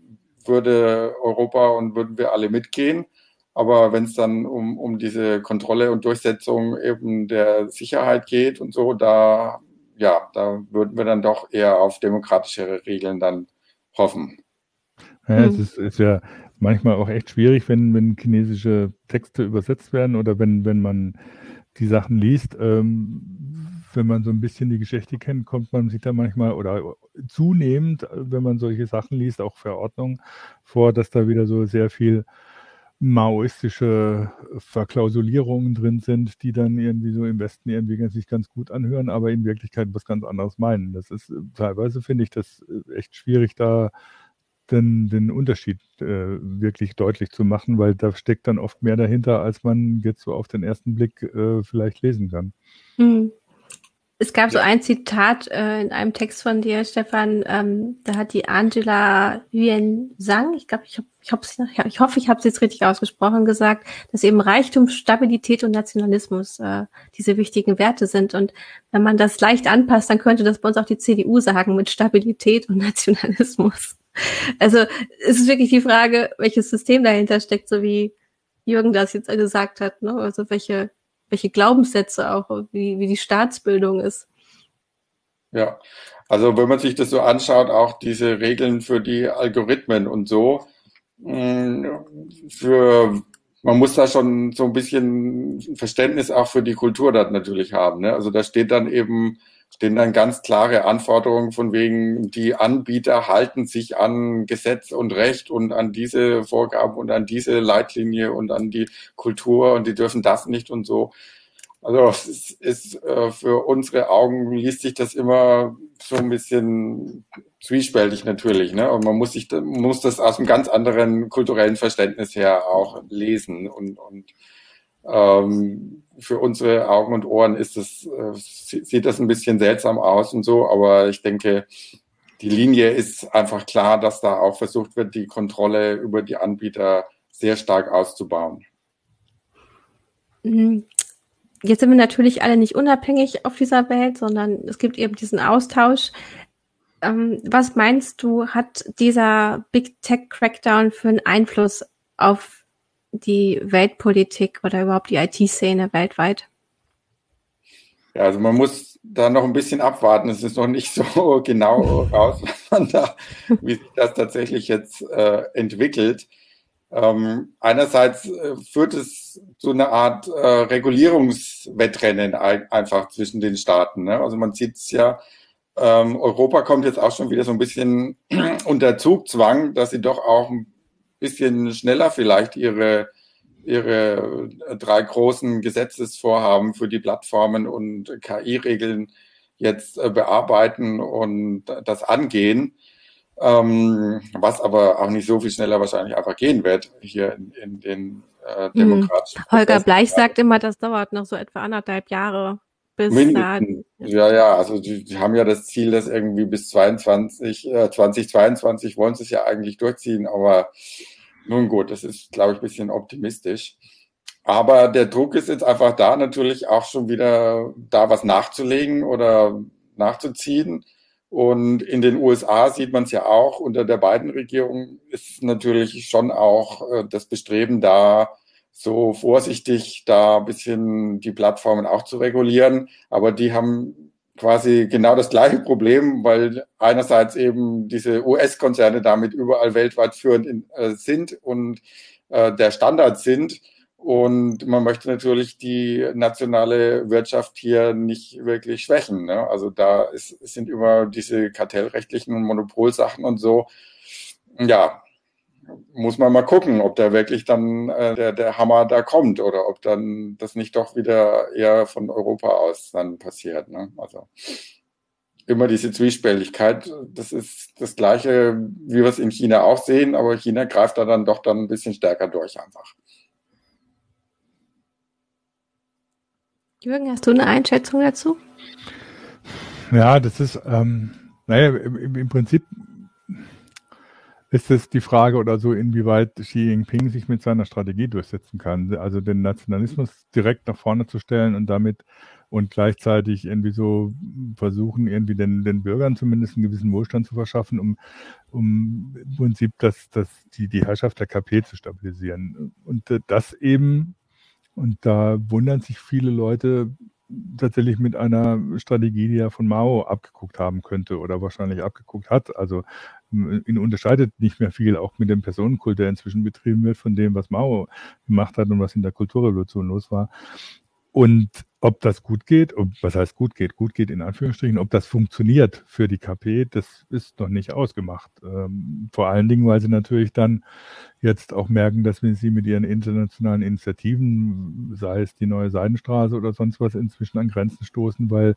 würde Europa und würden wir alle mitgehen. Aber wenn es dann um, um diese Kontrolle und Durchsetzung eben der Sicherheit geht und so, da ja, da würden wir dann doch eher auf demokratischere Regeln dann hoffen. Ja, hm. es ist, ist, ja manchmal auch echt schwierig, wenn, wenn chinesische Texte übersetzt werden oder wenn, wenn man die Sachen liest. Ähm, wenn man so ein bisschen die Geschichte kennt, kommt man sich da manchmal oder zunehmend, wenn man solche Sachen liest, auch Verordnungen vor, dass da wieder so sehr viel maoistische Verklausulierungen drin sind, die dann irgendwie so im Westen irgendwie sich ganz gut anhören, aber in Wirklichkeit was ganz anderes meinen. Das ist teilweise finde ich das echt schwierig, da den, den Unterschied äh, wirklich deutlich zu machen, weil da steckt dann oft mehr dahinter, als man jetzt so auf den ersten Blick äh, vielleicht lesen kann. Mhm. Es gab ja. so ein Zitat äh, in einem Text von dir, Stefan, ähm, da hat die Angela Huen Sang, ich glaube, ich, hab, ich, hoffe, ich hoffe, ich habe es jetzt richtig ausgesprochen, gesagt, dass eben Reichtum, Stabilität und Nationalismus äh, diese wichtigen Werte sind. Und wenn man das leicht anpasst, dann könnte das bei uns auch die CDU sagen mit Stabilität und Nationalismus. Also es ist wirklich die Frage, welches System dahinter steckt, so wie Jürgen das jetzt gesagt hat, ne? Also welche welche Glaubenssätze auch, wie, wie die Staatsbildung ist. Ja, also wenn man sich das so anschaut, auch diese Regeln für die Algorithmen und so, mm, für man muss da schon so ein bisschen Verständnis auch für die Kultur dort natürlich haben. Ne? Also da steht dann eben stehen dann ganz klare Anforderungen von wegen, die Anbieter halten sich an Gesetz und Recht und an diese Vorgaben und an diese Leitlinie und an die Kultur und die dürfen das nicht und so. Also es ist äh, für unsere Augen liest sich das immer so ein bisschen zwiespältig natürlich, ne? Und man muss sich muss das aus einem ganz anderen kulturellen Verständnis her auch lesen und und ähm, für unsere Augen und Ohren ist das, äh, sieht das ein bisschen seltsam aus und so, aber ich denke, die Linie ist einfach klar, dass da auch versucht wird, die Kontrolle über die Anbieter sehr stark auszubauen. Mhm. Jetzt sind wir natürlich alle nicht unabhängig auf dieser Welt, sondern es gibt eben diesen Austausch. Ähm, was meinst du, hat dieser Big Tech Crackdown für einen Einfluss auf die Weltpolitik oder überhaupt die IT-Szene weltweit? Ja, also man muss da noch ein bisschen abwarten. Es ist noch nicht so genau raus, da, wie sich das tatsächlich jetzt äh, entwickelt. Ähm, einerseits äh, führt es zu einer Art äh, Regulierungswettrennen ein, einfach zwischen den Staaten. Ne? Also man sieht es ja, ähm, Europa kommt jetzt auch schon wieder so ein bisschen unter Zugzwang, dass sie doch auch ein bisschen schneller vielleicht ihre ihre drei großen Gesetzesvorhaben für die Plattformen und KI-Regeln jetzt äh, bearbeiten und das angehen ähm, was aber auch nicht so viel schneller wahrscheinlich einfach gehen wird hier in, in den äh, mhm. demokratischen. Hm. Holger Bleich sagt immer, das dauert noch so etwa anderthalb Jahre. Bis Mindestens. Ja, ja, also die, die, haben ja das Ziel, dass irgendwie bis 22, äh, 2022 wollen sie es ja eigentlich durchziehen, aber nun gut, das ist, glaube ich, ein bisschen optimistisch. Aber der Druck ist jetzt einfach da, natürlich auch schon wieder da was nachzulegen oder nachzuziehen. Und in den USA sieht man es ja auch, unter der beiden Regierung ist natürlich schon auch äh, das Bestreben da, so vorsichtig da ein bisschen die Plattformen auch zu regulieren. Aber die haben quasi genau das gleiche Problem, weil einerseits eben diese US-Konzerne damit überall weltweit führend in, äh, sind und äh, der Standard sind und man möchte natürlich die nationale Wirtschaft hier nicht wirklich schwächen. Ne? Also da ist, sind immer diese kartellrechtlichen Monopolsachen und so. Ja, muss man mal gucken, ob da wirklich dann äh, der, der Hammer da kommt oder ob dann das nicht doch wieder eher von Europa aus dann passiert. Ne? Also immer diese Zwiespältigkeit, das ist das Gleiche, wie wir es in China auch sehen, aber China greift da dann doch dann ein bisschen stärker durch einfach. Jürgen, hast du eine Einschätzung dazu? Ja, das ist, ähm, naja, im, im Prinzip ist es die Frage oder so, inwieweit Xi Jinping sich mit seiner Strategie durchsetzen kann. Also den Nationalismus direkt nach vorne zu stellen und damit und gleichzeitig irgendwie so versuchen, irgendwie den, den Bürgern zumindest einen gewissen Wohlstand zu verschaffen, um, um im Prinzip das, das, die, die Herrschaft der KP zu stabilisieren. Und das eben und da wundern sich viele Leute tatsächlich mit einer Strategie, die er von Mao abgeguckt haben könnte oder wahrscheinlich abgeguckt hat. Also ihn unterscheidet nicht mehr viel, auch mit dem Personenkult, der inzwischen betrieben wird, von dem, was Mao gemacht hat und was in der Kulturrevolution los war. Und ob das gut geht, ob, was heißt gut geht, gut geht in Anführungsstrichen, ob das funktioniert für die KP, das ist noch nicht ausgemacht. Ähm, vor allen Dingen, weil sie natürlich dann jetzt auch merken, dass wenn sie mit ihren internationalen Initiativen, sei es die neue Seidenstraße oder sonst was, inzwischen an Grenzen stoßen, weil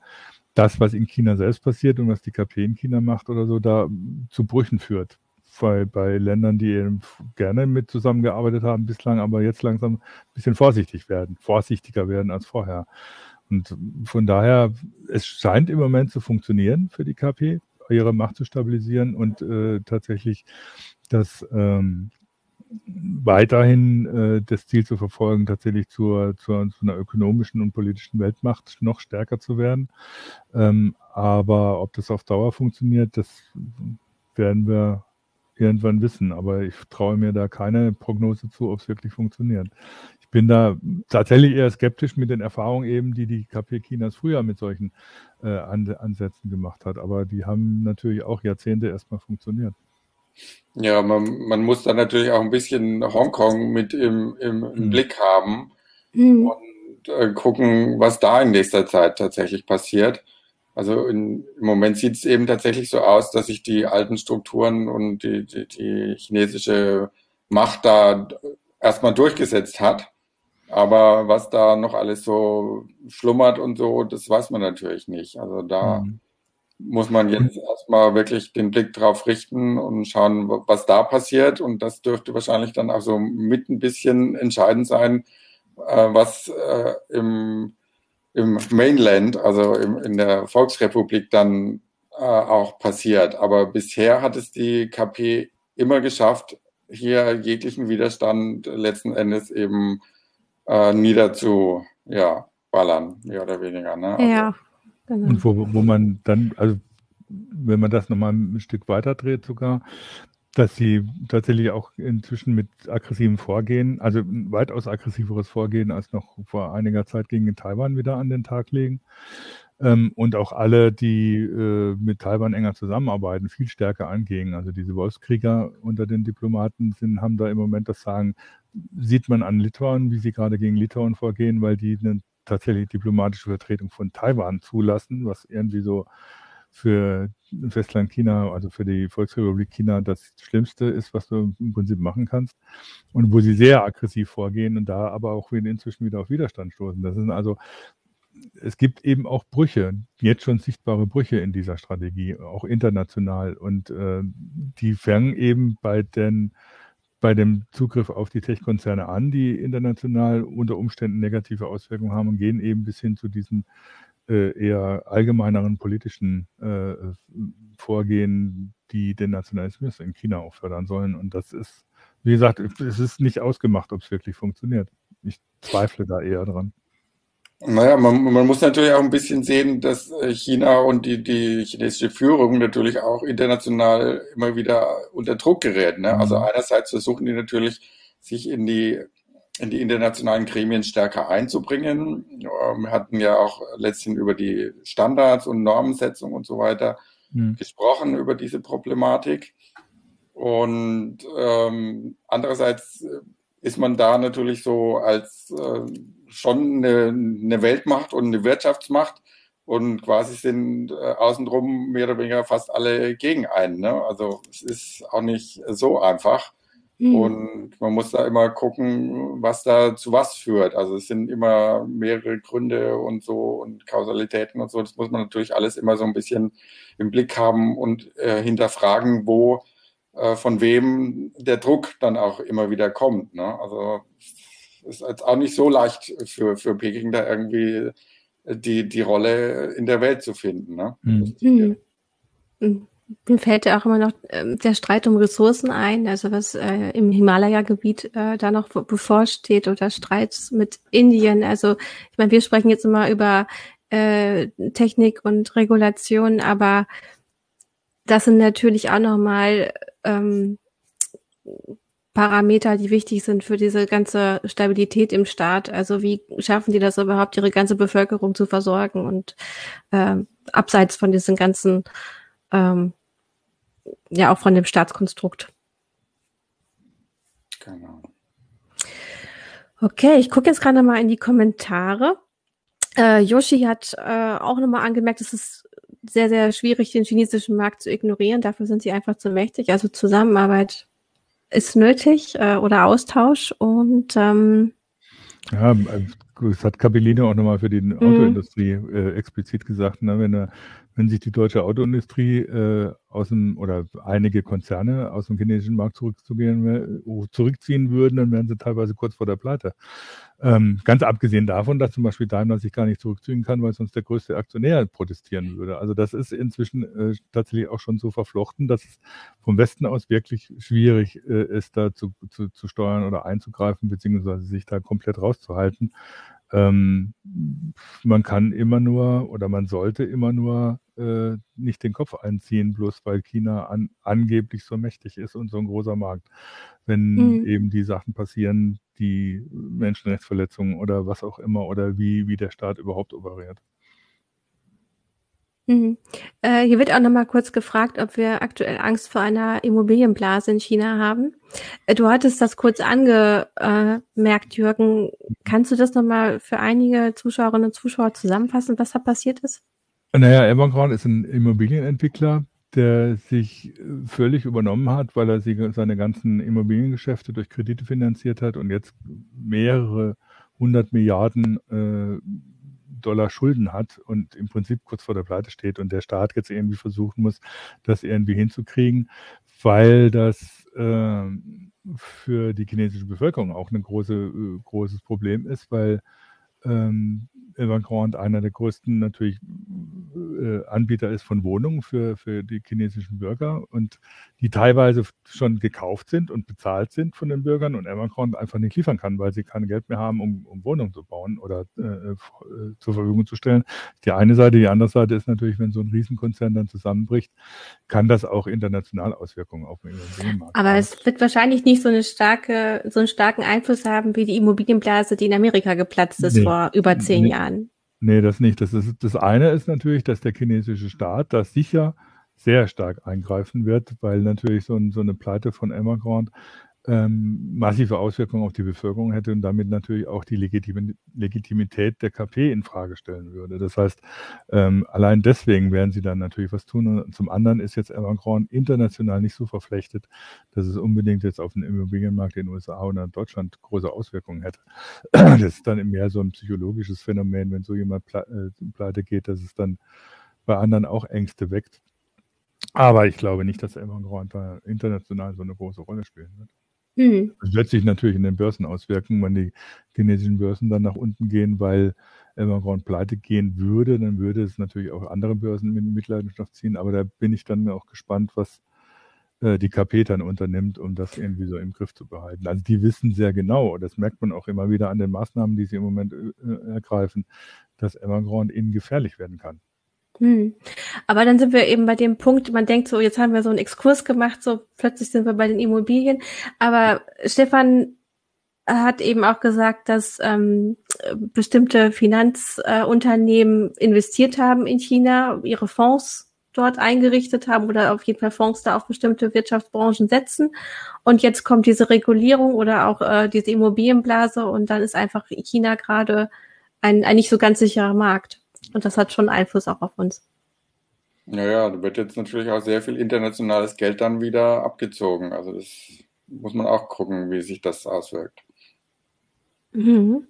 das, was in China selbst passiert und was die KP in China macht oder so, da zu Brüchen führt bei, bei Ländern, die eben gerne mit zusammengearbeitet haben bislang, aber jetzt langsam ein bisschen vorsichtig werden, vorsichtiger werden als vorher. Und von daher, es scheint im Moment zu funktionieren für die KP, ihre Macht zu stabilisieren und äh, tatsächlich das ähm, weiterhin äh, das Ziel zu verfolgen, tatsächlich zur, zur, zu einer ökonomischen und politischen Weltmacht noch stärker zu werden. Ähm, aber ob das auf Dauer funktioniert, das werden wir irgendwann wissen. Aber ich traue mir da keine Prognose zu, ob es wirklich funktioniert. Ich bin da tatsächlich eher skeptisch mit den Erfahrungen eben, die die KP Chinas früher mit solchen äh, Ansätzen gemacht hat. Aber die haben natürlich auch Jahrzehnte erstmal funktioniert. Ja, man, man muss da natürlich auch ein bisschen Hongkong mit im, im, im mhm. Blick haben mhm. und äh, gucken, was da in nächster Zeit tatsächlich passiert. Also in, im Moment sieht es eben tatsächlich so aus, dass sich die alten Strukturen und die, die, die chinesische Macht da erstmal durchgesetzt hat. Aber was da noch alles so schlummert und so, das weiß man natürlich nicht. Also da mhm. muss man jetzt erstmal wirklich den Blick drauf richten und schauen, was da passiert. Und das dürfte wahrscheinlich dann auch so mit ein bisschen entscheidend sein, äh, was äh, im im Mainland, also im, in der Volksrepublik dann äh, auch passiert. Aber bisher hat es die KP immer geschafft, hier jeglichen Widerstand letzten Endes eben äh, niederzu, ja, ballern, mehr oder weniger. Ne? Also, ja, genau. Und wo, wo man dann, also wenn man das nochmal ein Stück weiter dreht sogar, dass sie tatsächlich auch inzwischen mit aggressivem Vorgehen, also ein weitaus aggressiveres Vorgehen als noch vor einiger Zeit gegen Taiwan wieder an den Tag legen. Ähm, und auch alle, die äh, mit Taiwan enger zusammenarbeiten, viel stärker angehen. Also diese Wolfskrieger unter den Diplomaten sind, haben da im Moment das Sagen, sieht man an Litauen, wie sie gerade gegen Litauen vorgehen, weil die eine tatsächlich diplomatische Vertretung von Taiwan zulassen, was irgendwie so für Festland China, also für die Volksrepublik China, das Schlimmste ist, was du im Prinzip machen kannst. Und wo sie sehr aggressiv vorgehen und da aber auch inzwischen wieder auf Widerstand stoßen. Das sind also, es gibt eben auch Brüche, jetzt schon sichtbare Brüche in dieser Strategie, auch international. Und äh, die fangen eben bei den bei dem Zugriff auf die Tech-Konzerne an, die international unter Umständen negative Auswirkungen haben und gehen eben bis hin zu diesen eher allgemeineren politischen äh, Vorgehen, die den Nationalismus in China auch fördern sollen. Und das ist, wie gesagt, es ist nicht ausgemacht, ob es wirklich funktioniert. Ich zweifle da eher dran. Naja, man, man muss natürlich auch ein bisschen sehen, dass äh, China und die, die chinesische Führung natürlich auch international immer wieder unter Druck gerät. Ne? Also mhm. einerseits versuchen die natürlich, sich in die, in die internationalen Gremien stärker einzubringen. Wir hatten ja auch letztens über die Standards und Normensetzung und so weiter mhm. gesprochen, über diese Problematik. Und ähm, andererseits ist man da natürlich so als äh, schon eine, eine Weltmacht und eine Wirtschaftsmacht und quasi sind äh, außenrum mehr oder weniger fast alle gegen einen. Ne? Also es ist auch nicht so einfach. Mhm. Und man muss da immer gucken, was da zu was führt. Also es sind immer mehrere Gründe und so und Kausalitäten und so. Das muss man natürlich alles immer so ein bisschen im Blick haben und äh, hinterfragen, wo äh, von wem der Druck dann auch immer wieder kommt. Ne? Also ist jetzt auch nicht so leicht für, für Peking da irgendwie die, die Rolle in der Welt zu finden. Ne? Mhm. Mhm. Mir fällt ja auch immer noch äh, der Streit um Ressourcen ein, also was äh, im Himalaya-Gebiet äh, da noch bevorsteht oder Streits mit Indien. Also ich meine, wir sprechen jetzt immer über äh, Technik und Regulation, aber das sind natürlich auch nochmal ähm, Parameter, die wichtig sind für diese ganze Stabilität im Staat. Also wie schaffen die das überhaupt, ihre ganze Bevölkerung zu versorgen und ähm, abseits von diesen ganzen, ähm, ja auch von dem Staatskonstrukt. Genau. Okay, ich gucke jetzt gerade mal in die Kommentare. Äh, Yoshi hat äh, auch nochmal angemerkt, es ist sehr, sehr schwierig, den chinesischen Markt zu ignorieren. Dafür sind sie einfach zu mächtig. Also Zusammenarbeit ist nötig äh, oder Austausch und ähm, ja, das hat Capellino auch nochmal für die mhm. Autoindustrie äh, explizit gesagt. Ne? Wenn, wenn sich die deutsche Autoindustrie äh, aus dem oder einige Konzerne aus dem chinesischen Markt zurückzugehen, zurückziehen würden, dann wären sie teilweise kurz vor der Pleite. Ähm, ganz abgesehen davon, dass zum Beispiel Daimler sich gar nicht zurückziehen kann, weil sonst der größte Aktionär protestieren würde. Also das ist inzwischen äh, tatsächlich auch schon so verflochten, dass es vom Westen aus wirklich schwierig äh, ist, da zu, zu, zu steuern oder einzugreifen, beziehungsweise sich da komplett rauszuhalten. Ähm, man kann immer nur oder man sollte immer nur äh, nicht den Kopf einziehen, bloß weil China an, angeblich so mächtig ist und so ein großer Markt. Wenn mhm. eben die Sachen passieren, die Menschenrechtsverletzungen oder was auch immer oder wie, wie der Staat überhaupt operiert. Mhm. Äh, hier wird auch noch mal kurz gefragt, ob wir aktuell Angst vor einer Immobilienblase in China haben. Äh, du hattest das kurz angemerkt, Jürgen. Kannst du das noch mal für einige Zuschauerinnen und Zuschauer zusammenfassen, was da passiert ist? Naja, Evergrande ist ein Immobilienentwickler, der sich völlig übernommen hat, weil er seine ganzen Immobiliengeschäfte durch Kredite finanziert hat und jetzt mehrere hundert Milliarden äh, Dollar Schulden hat und im Prinzip kurz vor der Pleite steht und der Staat jetzt irgendwie versuchen muss, das irgendwie hinzukriegen, weil das äh, für die chinesische Bevölkerung auch ein große, äh, großes Problem ist, weil ähm, Evergrande einer der größten natürlich äh, Anbieter ist von Wohnungen für, für die chinesischen Bürger und die teilweise schon gekauft sind und bezahlt sind von den Bürgern und Evergrande einfach nicht liefern kann, weil sie kein Geld mehr haben, um, um Wohnungen zu bauen oder äh, äh, zur Verfügung zu stellen. Die eine Seite, die andere Seite ist natürlich, wenn so ein Riesenkonzern dann zusammenbricht, kann das auch international Auswirkungen auf den Immobilienmarkt haben. Aber es wird wahrscheinlich nicht so eine starke, so einen starken Einfluss haben wie die Immobilienblase, die in Amerika geplatzt ist nee, vor über zehn nee, Jahren. Nee, das nicht. Das, ist, das eine ist natürlich, dass der chinesische Staat da sicher sehr stark eingreifen wird, weil natürlich so, ein, so eine Pleite von Evergrande ähm, massive Auswirkungen auf die Bevölkerung hätte und damit natürlich auch die Legitim Legitimität der KP in Frage stellen würde. Das heißt, ähm, allein deswegen werden sie dann natürlich was tun. Und zum anderen ist jetzt Evergrande international nicht so verflechtet, dass es unbedingt jetzt auf den Immobilienmarkt in den USA oder in Deutschland große Auswirkungen hätte. Das ist dann mehr so ein psychologisches Phänomen, wenn so jemand äh, pleite geht, dass es dann bei anderen auch Ängste weckt. Aber ich glaube nicht, dass Evergrande da international so eine große Rolle spielen wird. Mhm. Das wird sich natürlich in den Börsen auswirken, wenn die chinesischen Börsen dann nach unten gehen, weil Evergrande pleite gehen würde, dann würde es natürlich auch andere Börsen in Mitleidenschaft ziehen. Aber da bin ich dann auch gespannt, was äh, die KP dann unternimmt, um das irgendwie so im Griff zu behalten. Also die wissen sehr genau, das merkt man auch immer wieder an den Maßnahmen, die sie im Moment äh, ergreifen, dass Evergrande ihnen gefährlich werden kann. Hm. Aber dann sind wir eben bei dem Punkt, man denkt so, jetzt haben wir so einen Exkurs gemacht, so plötzlich sind wir bei den Immobilien. Aber Stefan hat eben auch gesagt, dass ähm, bestimmte Finanzunternehmen äh, investiert haben in China, ihre Fonds dort eingerichtet haben oder auf jeden Fall Fonds da auf bestimmte Wirtschaftsbranchen setzen. Und jetzt kommt diese Regulierung oder auch äh, diese Immobilienblase und dann ist einfach China gerade ein, ein nicht so ganz sicherer Markt. Und das hat schon Einfluss auch auf uns. Naja, da wird jetzt natürlich auch sehr viel internationales Geld dann wieder abgezogen. Also das muss man auch gucken, wie sich das auswirkt. Mhm.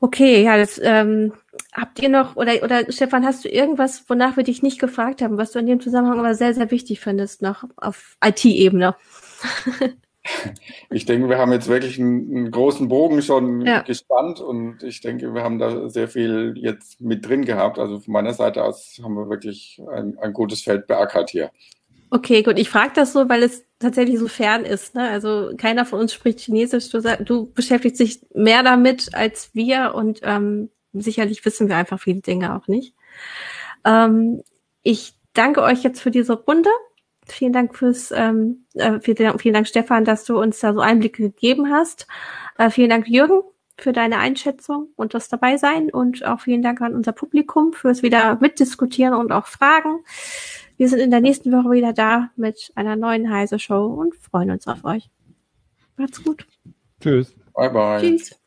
Okay, ja, das ähm, habt ihr noch, oder, oder Stefan, hast du irgendwas, wonach wir dich nicht gefragt haben, was du in dem Zusammenhang aber sehr, sehr wichtig findest, noch auf IT-Ebene? ich denke, wir haben jetzt wirklich einen, einen großen Bogen schon ja. gespannt und ich denke, wir haben da sehr viel jetzt mit drin gehabt. Also von meiner Seite aus haben wir wirklich ein, ein gutes Feld beackert hier. Okay, gut. Ich frage das so, weil es tatsächlich so fern ist. Ne? Also keiner von uns spricht Chinesisch. Du, du beschäftigst dich mehr damit als wir und ähm, sicherlich wissen wir einfach viele Dinge auch nicht. Ähm, ich danke euch jetzt für diese Runde. Vielen Dank fürs, ähm, äh, vielen, vielen Dank Stefan, dass du uns da so Einblicke gegeben hast. Äh, vielen Dank Jürgen für deine Einschätzung und das dabei sein und auch vielen Dank an unser Publikum fürs wieder mitdiskutieren und auch Fragen. Wir sind in der nächsten Woche wieder da mit einer neuen Heise Show und freuen uns auf euch. Macht's gut. Tschüss. Bye bye. Tschüss.